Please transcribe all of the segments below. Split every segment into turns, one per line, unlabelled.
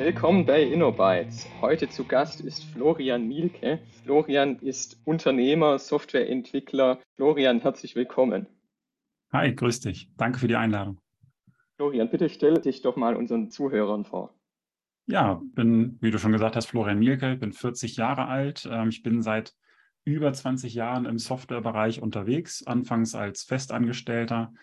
Willkommen bei InnoBytes. Heute zu Gast ist Florian Mielke. Florian ist Unternehmer, Softwareentwickler. Florian, herzlich willkommen.
Hi, grüß dich. Danke für die Einladung.
Florian, bitte stell dich doch mal unseren Zuhörern vor.
Ja, bin, wie du schon gesagt hast, Florian Mielke, bin 40 Jahre alt. Ähm, ich bin seit über 20 Jahren im Softwarebereich unterwegs, anfangs als Festangestellter,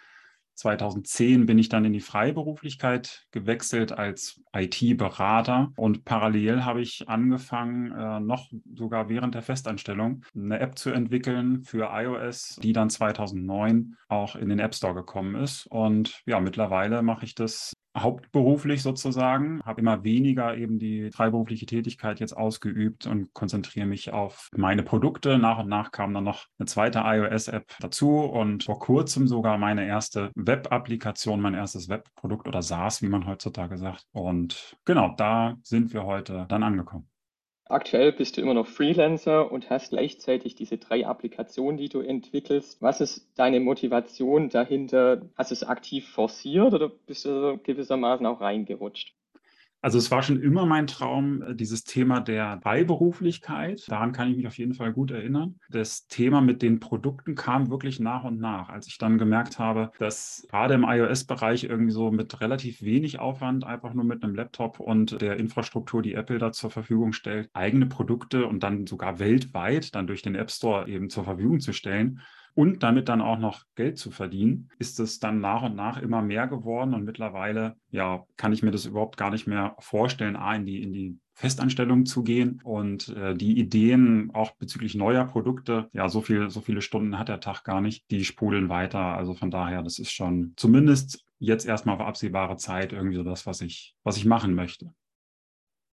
2010 bin ich dann in die Freiberuflichkeit gewechselt als IT-Berater und parallel habe ich angefangen, äh, noch sogar während der Festanstellung eine App zu entwickeln für iOS, die dann 2009 auch in den App Store gekommen ist. Und ja, mittlerweile mache ich das hauptberuflich sozusagen, habe immer weniger eben die freiberufliche Tätigkeit jetzt ausgeübt und konzentriere mich auf meine Produkte. Nach und nach kam dann noch eine zweite iOS-App dazu und vor kurzem sogar meine erste Web-Applikation, mein erstes Webprodukt oder SaaS, wie man heutzutage sagt. Und genau, da sind wir heute dann angekommen.
Aktuell bist du immer noch Freelancer und hast gleichzeitig diese drei Applikationen, die du entwickelst. Was ist deine Motivation dahinter? Hast du es aktiv forciert oder bist du gewissermaßen auch reingerutscht?
Also es war schon immer mein Traum, äh, dieses Thema der Beiberuflichkeit. Daran kann ich mich auf jeden Fall gut erinnern. Das Thema mit den Produkten kam wirklich nach und nach, als ich dann gemerkt habe, dass gerade im iOS-Bereich irgendwie so mit relativ wenig Aufwand, einfach nur mit einem Laptop und der Infrastruktur, die Apple da zur Verfügung stellt, eigene Produkte und dann sogar weltweit dann durch den App Store eben zur Verfügung zu stellen, und damit dann auch noch Geld zu verdienen, ist es dann nach und nach immer mehr geworden und mittlerweile ja kann ich mir das überhaupt gar nicht mehr vorstellen, a in die in die Festanstellung zu gehen und äh, die Ideen auch bezüglich neuer Produkte, ja, so viel, so viele Stunden hat der Tag gar nicht, die sprudeln weiter. Also von daher, das ist schon zumindest jetzt erstmal auf absehbare Zeit irgendwie so das, was ich, was ich machen möchte.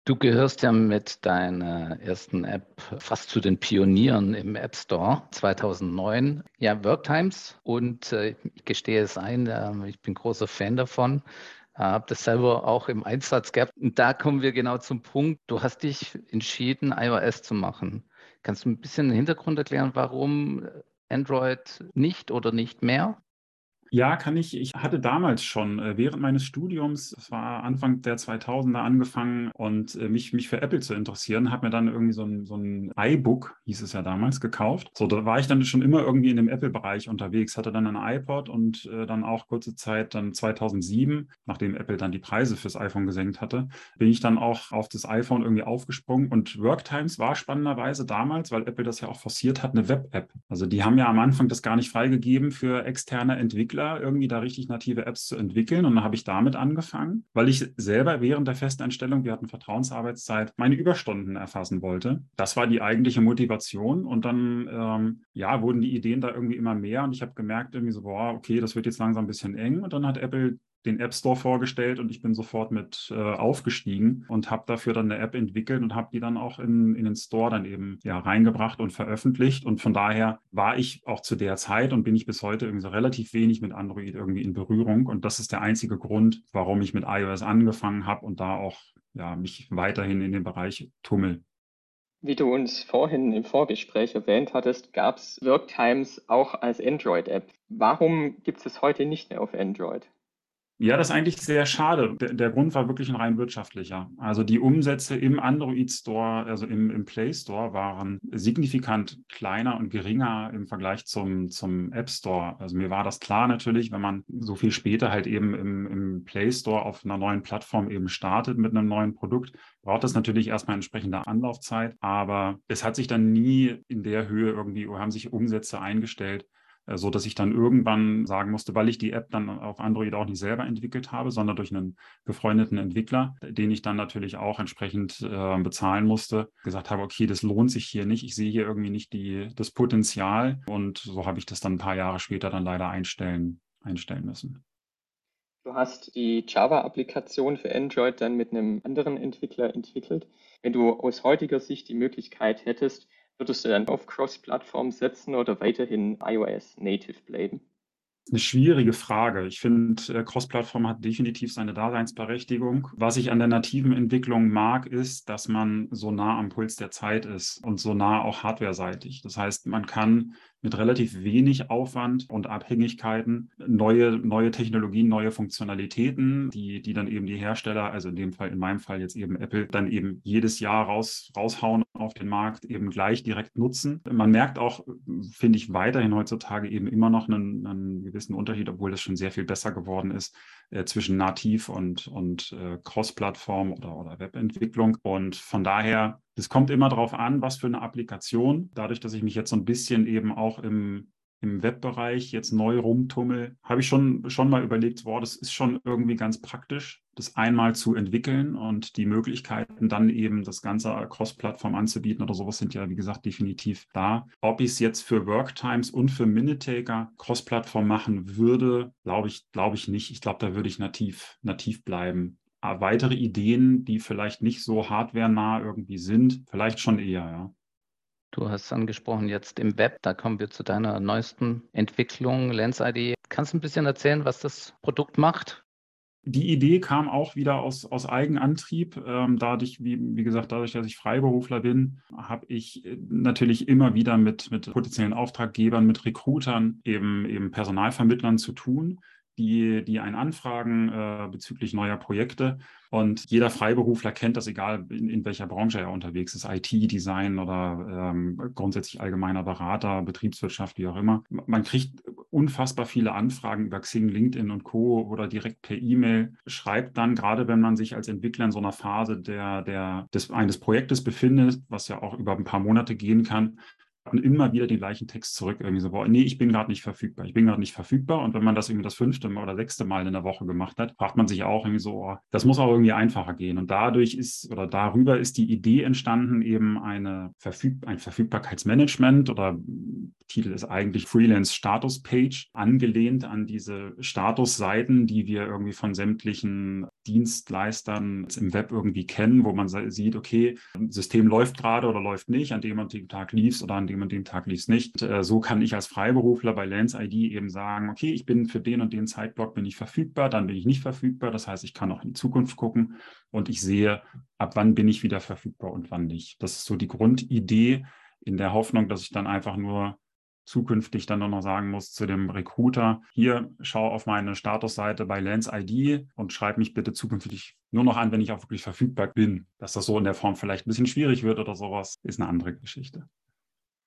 Du gehörst ja mit deiner ersten App fast zu den Pionieren im App Store 2009. Ja, Worktimes und äh, ich gestehe es ein, äh, ich bin großer Fan davon. Äh, habe das selber auch im Einsatz gehabt. Und da kommen wir genau zum Punkt. Du hast dich entschieden, iOS zu machen. Kannst du ein bisschen den Hintergrund erklären, warum Android nicht oder nicht mehr?
Ja, kann ich. Ich hatte damals schon äh, während meines Studiums, es war Anfang der 2000er angefangen und äh, mich, mich für Apple zu interessieren, habe mir dann irgendwie so ein, so ein iBook, hieß es ja damals, gekauft. So, da war ich dann schon immer irgendwie in dem Apple-Bereich unterwegs, hatte dann ein iPod und äh, dann auch kurze Zeit, dann 2007, nachdem Apple dann die Preise fürs iPhone gesenkt hatte, bin ich dann auch auf das iPhone irgendwie aufgesprungen und Worktimes war spannenderweise damals, weil Apple das ja auch forciert hat, eine Web-App. Also die haben ja am Anfang das gar nicht freigegeben für externe Entwickler Entwickler, irgendwie da richtig native Apps zu entwickeln. Und dann habe ich damit angefangen, weil ich selber während der Festanstellung, wir hatten Vertrauensarbeitszeit, meine Überstunden erfassen wollte. Das war die eigentliche Motivation. Und dann, ähm, ja, wurden die Ideen da irgendwie immer mehr. Und ich habe gemerkt, irgendwie so, boah, okay, das wird jetzt langsam ein bisschen eng. Und dann hat Apple den App Store vorgestellt und ich bin sofort mit äh, aufgestiegen und habe dafür dann eine App entwickelt und habe die dann auch in, in den Store dann eben ja, reingebracht und veröffentlicht. Und von daher war ich auch zu der Zeit und bin ich bis heute irgendwie so relativ wenig mit Android irgendwie in Berührung. Und das ist der einzige Grund, warum ich mit iOS angefangen habe und da auch ja, mich weiterhin in dem Bereich tummel.
Wie du uns vorhin im Vorgespräch erwähnt hattest, gab es WorkTimes auch als Android-App. Warum gibt es es heute nicht mehr auf Android?
Ja, das ist eigentlich sehr schade. Der, Grund war wirklich ein rein wirtschaftlicher. Also die Umsätze im Android Store, also im, im Play Store, waren signifikant kleiner und geringer im Vergleich zum, zum App Store. Also mir war das klar natürlich, wenn man so viel später halt eben im, im Play Store auf einer neuen Plattform eben startet mit einem neuen Produkt, braucht das natürlich erstmal entsprechende Anlaufzeit. Aber es hat sich dann nie in der Höhe irgendwie, haben sich Umsätze eingestellt, so dass ich dann irgendwann sagen musste, weil ich die App dann auf Android auch nicht selber entwickelt habe, sondern durch einen befreundeten Entwickler, den ich dann natürlich auch entsprechend äh, bezahlen musste, gesagt habe, okay, das lohnt sich hier nicht. Ich sehe hier irgendwie nicht die, das Potenzial. Und so habe ich das dann ein paar Jahre später dann leider einstellen, einstellen müssen.
Du hast die Java-Applikation für Android dann mit einem anderen Entwickler entwickelt. Wenn du aus heutiger Sicht die Möglichkeit hättest, Würdest du dann auf Cross-Plattform setzen oder weiterhin iOS Native bleiben?
Eine schwierige Frage. Ich finde, äh, Cross-Plattform hat definitiv seine Daseinsberechtigung. Was ich an der nativen Entwicklung mag, ist, dass man so nah am Puls der Zeit ist und so nah auch hardware-seitig. Das heißt, man kann mit relativ wenig Aufwand und Abhängigkeiten neue, neue Technologien, neue Funktionalitäten, die, die dann eben die Hersteller, also in dem Fall, in meinem Fall jetzt eben Apple, dann eben jedes Jahr raus, raushauen auf den Markt, eben gleich direkt nutzen. Man merkt auch, finde ich, weiterhin heutzutage eben immer noch einen, einen gewissen Unterschied, obwohl das schon sehr viel besser geworden ist, äh, zwischen nativ und, und äh, Cross-Plattform oder, oder Webentwicklung. Und von daher es kommt immer darauf an, was für eine Applikation. Dadurch, dass ich mich jetzt so ein bisschen eben auch im, im Webbereich jetzt neu rumtummel, habe ich schon, schon mal überlegt, wow, das ist schon irgendwie ganz praktisch, das einmal zu entwickeln und die Möglichkeiten dann eben das Ganze Cross-Plattform anzubieten oder sowas sind ja, wie gesagt, definitiv da. Ob ich es jetzt für Worktimes und für Minutaker Cross-Plattform machen würde, glaube ich, glaube ich nicht. Ich glaube, da würde ich nativ, nativ bleiben. Äh, weitere Ideen, die vielleicht nicht so hardwarenah irgendwie sind, vielleicht schon eher, ja.
Du hast angesprochen jetzt im Web, da kommen wir zu deiner neuesten Entwicklung, LensID. Kannst du ein bisschen erzählen, was das Produkt macht?
Die Idee kam auch wieder aus, aus Eigenantrieb. Ähm, dadurch, wie, wie gesagt, dadurch, dass ich Freiberufler bin, habe ich äh, natürlich immer wieder mit, mit potenziellen Auftraggebern, mit Recruitern, eben, eben Personalvermittlern zu tun die, die einen anfragen äh, bezüglich neuer Projekte. Und jeder Freiberufler kennt das, egal in, in welcher Branche er unterwegs ist, IT, Design oder ähm, grundsätzlich allgemeiner Berater, Betriebswirtschaft, wie auch immer. Man kriegt unfassbar viele Anfragen über Xing, LinkedIn und Co. oder direkt per E-Mail. Schreibt dann, gerade wenn man sich als Entwickler in so einer Phase der, der, des, eines Projektes befindet, was ja auch über ein paar Monate gehen kann, und immer wieder den gleichen Text zurück. Irgendwie so, boah, nee, ich bin gerade nicht verfügbar. Ich bin gerade nicht verfügbar. Und wenn man das irgendwie das fünfte oder sechste Mal in der Woche gemacht hat, fragt man sich auch irgendwie so, oh, das muss auch irgendwie einfacher gehen. Und dadurch ist oder darüber ist die Idee entstanden, eben eine Verfüg ein Verfügbarkeitsmanagement oder Titel ist eigentlich Freelance Status Page, angelehnt an diese Statusseiten, die wir irgendwie von sämtlichen Dienstleistern im Web irgendwie kennen, wo man sieht, okay, System läuft gerade oder läuft nicht, an dem und dem Tag lief es oder an dem und dem Tag lief es nicht. Äh, so kann ich als Freiberufler bei Lens ID eben sagen, okay, ich bin für den und den Zeitblock bin ich verfügbar, dann bin ich nicht verfügbar. Das heißt, ich kann auch in die Zukunft gucken und ich sehe, ab wann bin ich wieder verfügbar und wann nicht. Das ist so die Grundidee in der Hoffnung, dass ich dann einfach nur zukünftig dann noch sagen muss zu dem Recruiter, hier schau auf meine Statusseite bei Lens ID und schreib mich bitte zukünftig nur noch an, wenn ich auch wirklich verfügbar bin. Dass das so in der Form vielleicht ein bisschen schwierig wird oder sowas, ist eine andere Geschichte.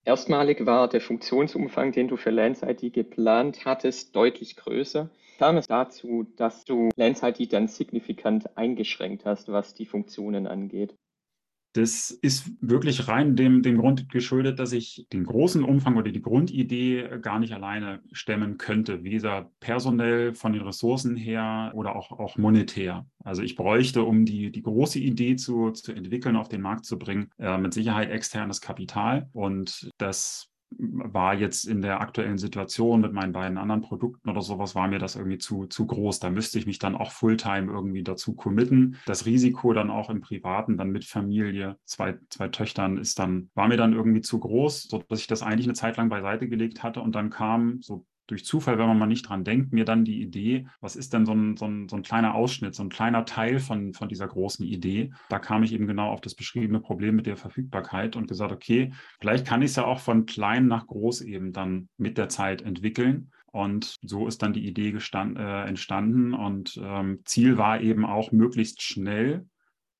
Erstmalig war der Funktionsumfang, den du für Lens ID geplant hattest, deutlich größer. Kam es dazu, dass du Lens ID dann signifikant eingeschränkt hast, was die Funktionen angeht?
Das ist wirklich rein dem, dem Grund geschuldet, dass ich den großen Umfang oder die Grundidee gar nicht alleine stemmen könnte, weder personell von den Ressourcen her oder auch, auch monetär. Also ich bräuchte, um die, die große Idee zu, zu entwickeln, auf den Markt zu bringen, äh, mit Sicherheit externes Kapital. Und das war jetzt in der aktuellen Situation mit meinen beiden anderen Produkten oder sowas, war mir das irgendwie zu, zu groß. Da müsste ich mich dann auch Fulltime irgendwie dazu committen. Das Risiko dann auch im Privaten, dann mit Familie, zwei, zwei Töchtern, ist dann, war mir dann irgendwie zu groß, sodass ich das eigentlich eine Zeit lang beiseite gelegt hatte und dann kam so durch Zufall, wenn man mal nicht dran denkt, mir dann die Idee, was ist denn so ein, so ein, so ein kleiner Ausschnitt, so ein kleiner Teil von, von dieser großen Idee. Da kam ich eben genau auf das beschriebene Problem mit der Verfügbarkeit und gesagt, okay, vielleicht kann ich es ja auch von klein nach groß eben dann mit der Zeit entwickeln. Und so ist dann die Idee gestand, äh, entstanden. Und ähm, Ziel war eben auch möglichst schnell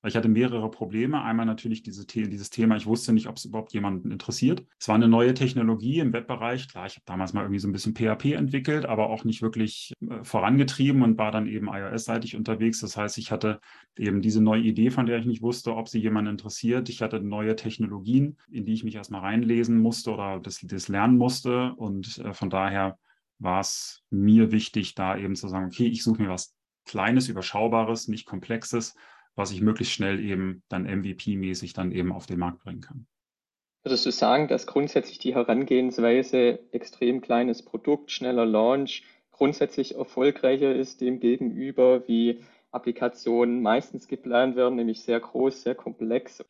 ich hatte mehrere Probleme. Einmal natürlich diese, dieses Thema, ich wusste nicht, ob es überhaupt jemanden interessiert. Es war eine neue Technologie im Webbereich. Klar, ich habe damals mal irgendwie so ein bisschen PHP entwickelt, aber auch nicht wirklich äh, vorangetrieben und war dann eben iOS-seitig unterwegs. Das heißt, ich hatte eben diese neue Idee, von der ich nicht wusste, ob sie jemanden interessiert. Ich hatte neue Technologien, in die ich mich erstmal reinlesen musste oder das, das lernen musste. Und äh, von daher war es mir wichtig, da eben zu sagen, okay, ich suche mir was Kleines, Überschaubares, nicht Komplexes was ich möglichst schnell eben dann MVP-mäßig dann eben auf den Markt bringen kann.
Würdest du sagen, dass grundsätzlich die Herangehensweise extrem kleines Produkt, schneller Launch grundsätzlich erfolgreicher ist dem gegenüber, wie Applikationen meistens geplant werden, nämlich sehr groß, sehr komplex?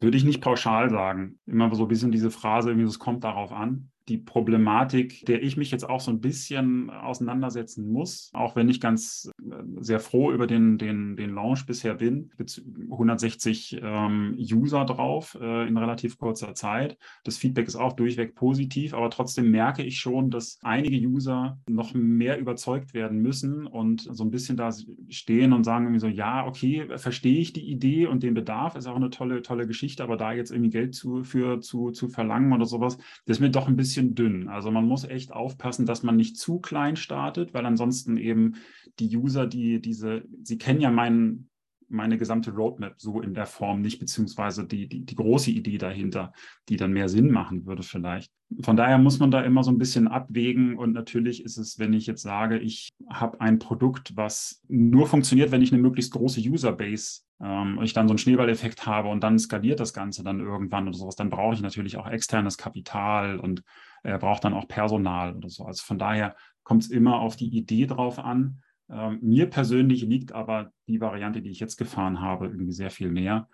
Würde ich nicht pauschal sagen. Immer so ein bisschen diese Phrase, es kommt darauf an. Die Problematik, der ich mich jetzt auch so ein bisschen auseinandersetzen muss, auch wenn ich ganz äh, sehr froh über den, den, den Launch bisher bin. 160 ähm, User drauf äh, in relativ kurzer Zeit. Das Feedback ist auch durchweg positiv, aber trotzdem merke ich schon, dass einige User noch mehr überzeugt werden müssen und so ein bisschen da stehen und sagen irgendwie so, ja, okay, verstehe ich die Idee und den Bedarf, ist auch eine tolle, tolle Geschichte, aber da jetzt irgendwie Geld zu, für, zu, zu verlangen oder sowas, das ist mir doch ein bisschen bisschen dünn. Also man muss echt aufpassen, dass man nicht zu klein startet, weil ansonsten eben die User, die diese, sie kennen ja meinen, meine gesamte Roadmap so in der Form nicht, beziehungsweise die, die, die große Idee dahinter, die dann mehr Sinn machen würde vielleicht. Von daher muss man da immer so ein bisschen abwägen und natürlich ist es, wenn ich jetzt sage, ich habe ein Produkt, was nur funktioniert, wenn ich eine möglichst große Userbase ähm, ich dann so einen Schneeballeffekt habe und dann skaliert das Ganze dann irgendwann oder sowas, dann brauche ich natürlich auch externes Kapital und äh, braucht dann auch Personal oder so. Also von daher kommt es immer auf die Idee drauf an. Ähm, mir persönlich liegt aber die Variante, die ich jetzt gefahren habe, irgendwie sehr viel mehr.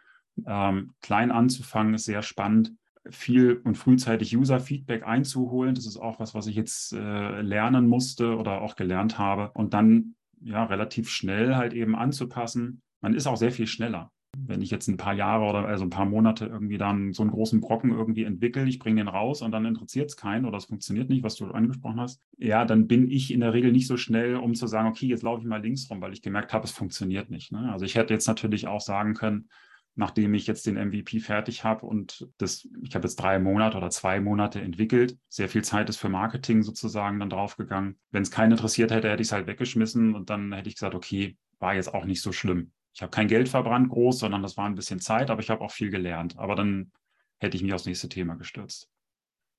Ähm, klein anzufangen ist sehr spannend viel und frühzeitig User-Feedback einzuholen. Das ist auch was, was ich jetzt äh, lernen musste oder auch gelernt habe. Und dann ja relativ schnell halt eben anzupassen man ist auch sehr viel schneller. Wenn ich jetzt ein paar Jahre oder also ein paar Monate irgendwie dann so einen großen Brocken irgendwie entwickle, ich bringe den raus und dann interessiert es keinen oder es funktioniert nicht, was du angesprochen hast, ja, dann bin ich in der Regel nicht so schnell, um zu sagen, okay, jetzt laufe ich mal links rum, weil ich gemerkt habe, es funktioniert nicht. Ne? Also ich hätte jetzt natürlich auch sagen können, nachdem ich jetzt den MVP fertig habe und das, ich habe jetzt drei Monate oder zwei Monate entwickelt, sehr viel Zeit ist für Marketing sozusagen dann draufgegangen. Wenn es keinen interessiert hätte, hätte ich es halt weggeschmissen und dann hätte ich gesagt, okay, war jetzt auch nicht so schlimm. Ich habe kein Geld verbrannt groß, sondern das war ein bisschen Zeit, aber ich habe auch viel gelernt. Aber dann hätte ich mich aufs nächste Thema gestürzt.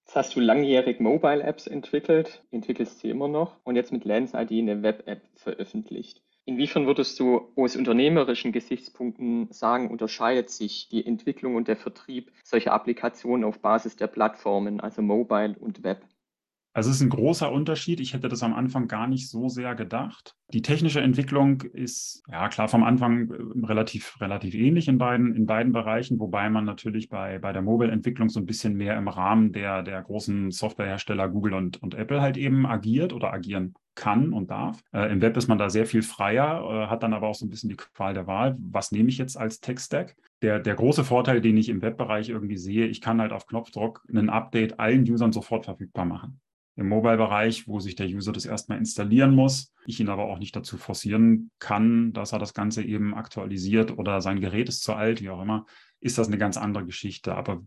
Jetzt hast du langjährig Mobile-Apps entwickelt, entwickelst sie immer noch und jetzt mit Lens ID eine Web-App veröffentlicht. Inwiefern würdest du aus unternehmerischen Gesichtspunkten sagen, unterscheidet sich die Entwicklung und der Vertrieb solcher Applikationen auf Basis der Plattformen, also Mobile und Web?
Also es ist ein großer Unterschied. Ich hätte das am Anfang gar nicht so sehr gedacht. Die technische Entwicklung ist ja klar vom Anfang äh, relativ, relativ ähnlich in beiden, in beiden Bereichen, wobei man natürlich bei, bei der Mobile-Entwicklung so ein bisschen mehr im Rahmen der, der großen Softwarehersteller Google und, und Apple halt eben agiert oder agieren kann und darf. Äh, Im Web ist man da sehr viel freier, äh, hat dann aber auch so ein bisschen die Qual der Wahl. Was nehme ich jetzt als Tech-Stack? Der, der große Vorteil, den ich im Webbereich irgendwie sehe, ich kann halt auf Knopfdruck ein Update allen Usern sofort verfügbar machen im Mobile-Bereich, wo sich der User das erstmal installieren muss. Ich ihn aber auch nicht dazu forcieren kann, dass er das Ganze eben aktualisiert oder sein Gerät ist zu alt, wie auch immer, ist das eine ganz andere Geschichte. Aber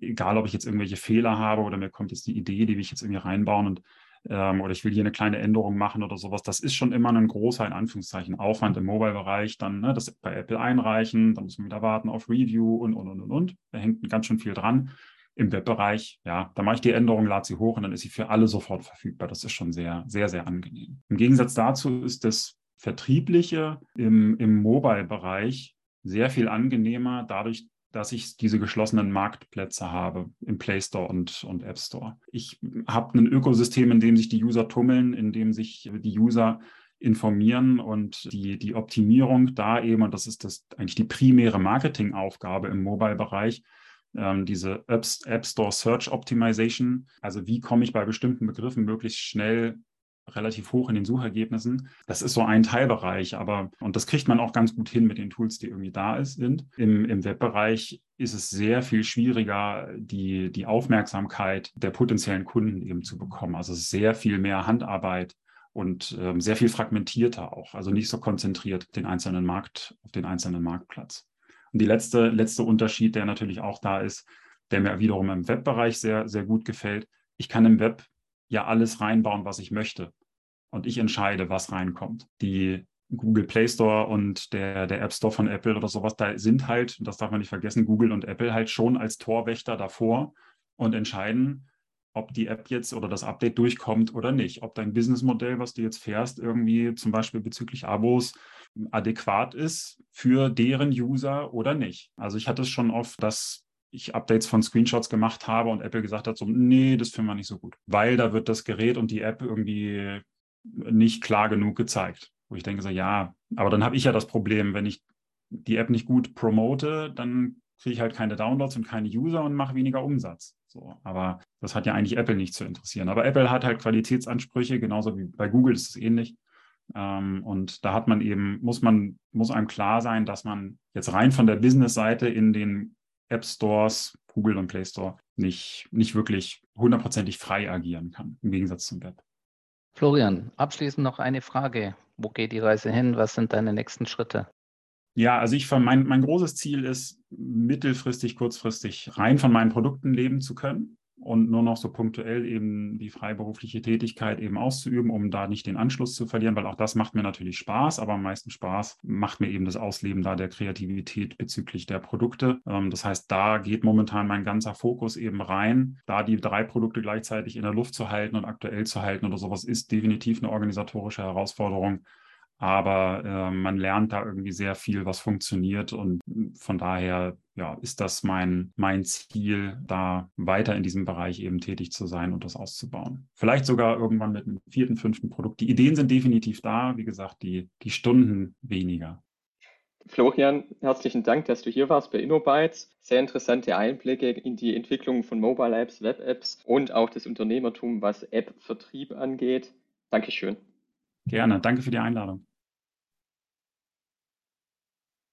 egal, ob ich jetzt irgendwelche Fehler habe oder mir kommt jetzt die Idee, die will ich jetzt irgendwie reinbauen und ähm, oder ich will hier eine kleine Änderung machen oder sowas, das ist schon immer ein großer, in Anführungszeichen, Aufwand im Mobile-Bereich, dann ne, das bei Apple einreichen, dann muss man wieder warten auf Review und, und, und, und, und. Da hängt ganz schön viel dran im Webbereich, ja, da mache ich die Änderung, lade sie hoch und dann ist sie für alle sofort verfügbar. Das ist schon sehr, sehr, sehr angenehm. Im Gegensatz dazu ist das Vertriebliche im, im Mobile-Bereich sehr viel angenehmer, dadurch, dass ich diese geschlossenen Marktplätze habe im Play Store und, und App Store. Ich habe ein Ökosystem, in dem sich die User tummeln, in dem sich die User informieren und die, die Optimierung da eben, und das ist das eigentlich die primäre Marketingaufgabe im Mobile-Bereich, ähm, diese App Store Search Optimization. Also wie komme ich bei bestimmten Begriffen möglichst schnell relativ hoch in den Suchergebnissen. Das ist so ein Teilbereich, aber und das kriegt man auch ganz gut hin mit den Tools, die irgendwie da sind. Im, im Webbereich ist es sehr viel schwieriger, die, die Aufmerksamkeit der potenziellen Kunden eben zu bekommen. Also sehr viel mehr Handarbeit und ähm, sehr viel fragmentierter auch, also nicht so konzentriert den einzelnen Markt auf den einzelnen Marktplatz. Und die letzte, letzte Unterschied, der natürlich auch da ist, der mir wiederum im Webbereich sehr, sehr gut gefällt. Ich kann im Web ja alles reinbauen, was ich möchte. Und ich entscheide, was reinkommt. Die Google Play Store und der, der App Store von Apple oder sowas, da sind halt, das darf man nicht vergessen, Google und Apple halt schon als Torwächter davor und entscheiden, ob die App jetzt oder das Update durchkommt oder nicht. Ob dein Businessmodell, was du jetzt fährst, irgendwie zum Beispiel bezüglich Abos adäquat ist für deren User oder nicht. Also ich hatte es schon oft, dass ich Updates von Screenshots gemacht habe und Apple gesagt hat, so, nee, das finden wir nicht so gut, weil da wird das Gerät und die App irgendwie nicht klar genug gezeigt. Wo ich denke so, ja, aber dann habe ich ja das Problem, wenn ich die App nicht gut promote, dann kriege ich halt keine Downloads und keine User und mache weniger Umsatz. So, aber das hat ja eigentlich Apple nicht zu interessieren. Aber Apple hat halt Qualitätsansprüche, genauso wie bei Google ist es ähnlich. Ähm, und da hat man eben, muss man, muss einem klar sein, dass man jetzt rein von der Business-Seite in den App Stores, Google und Play Store, nicht, nicht wirklich hundertprozentig frei agieren kann, im Gegensatz zum Web.
Florian, abschließend noch eine Frage. Wo geht die Reise hin? Was sind deine nächsten Schritte?
Ja, also ich mein, mein großes Ziel ist, mittelfristig, kurzfristig rein von meinen Produkten leben zu können und nur noch so punktuell eben die freiberufliche Tätigkeit eben auszuüben, um da nicht den Anschluss zu verlieren, weil auch das macht mir natürlich Spaß, aber am meisten Spaß macht mir eben das Ausleben da der Kreativität bezüglich der Produkte. Ähm, das heißt, da geht momentan mein ganzer Fokus eben rein, da die drei Produkte gleichzeitig in der Luft zu halten und aktuell zu halten oder sowas ist definitiv eine organisatorische Herausforderung. Aber äh, man lernt da irgendwie sehr viel, was funktioniert. Und von daher ja, ist das mein, mein Ziel, da weiter in diesem Bereich eben tätig zu sein und das auszubauen. Vielleicht sogar irgendwann mit einem vierten, fünften Produkt. Die Ideen sind definitiv da. Wie gesagt, die, die Stunden weniger.
Florian, herzlichen Dank, dass du hier warst bei InnoBytes. Sehr interessante Einblicke in die Entwicklung von Mobile Apps, Web Apps und auch das Unternehmertum, was App-Vertrieb angeht. Dankeschön.
Gerne. Danke für die Einladung.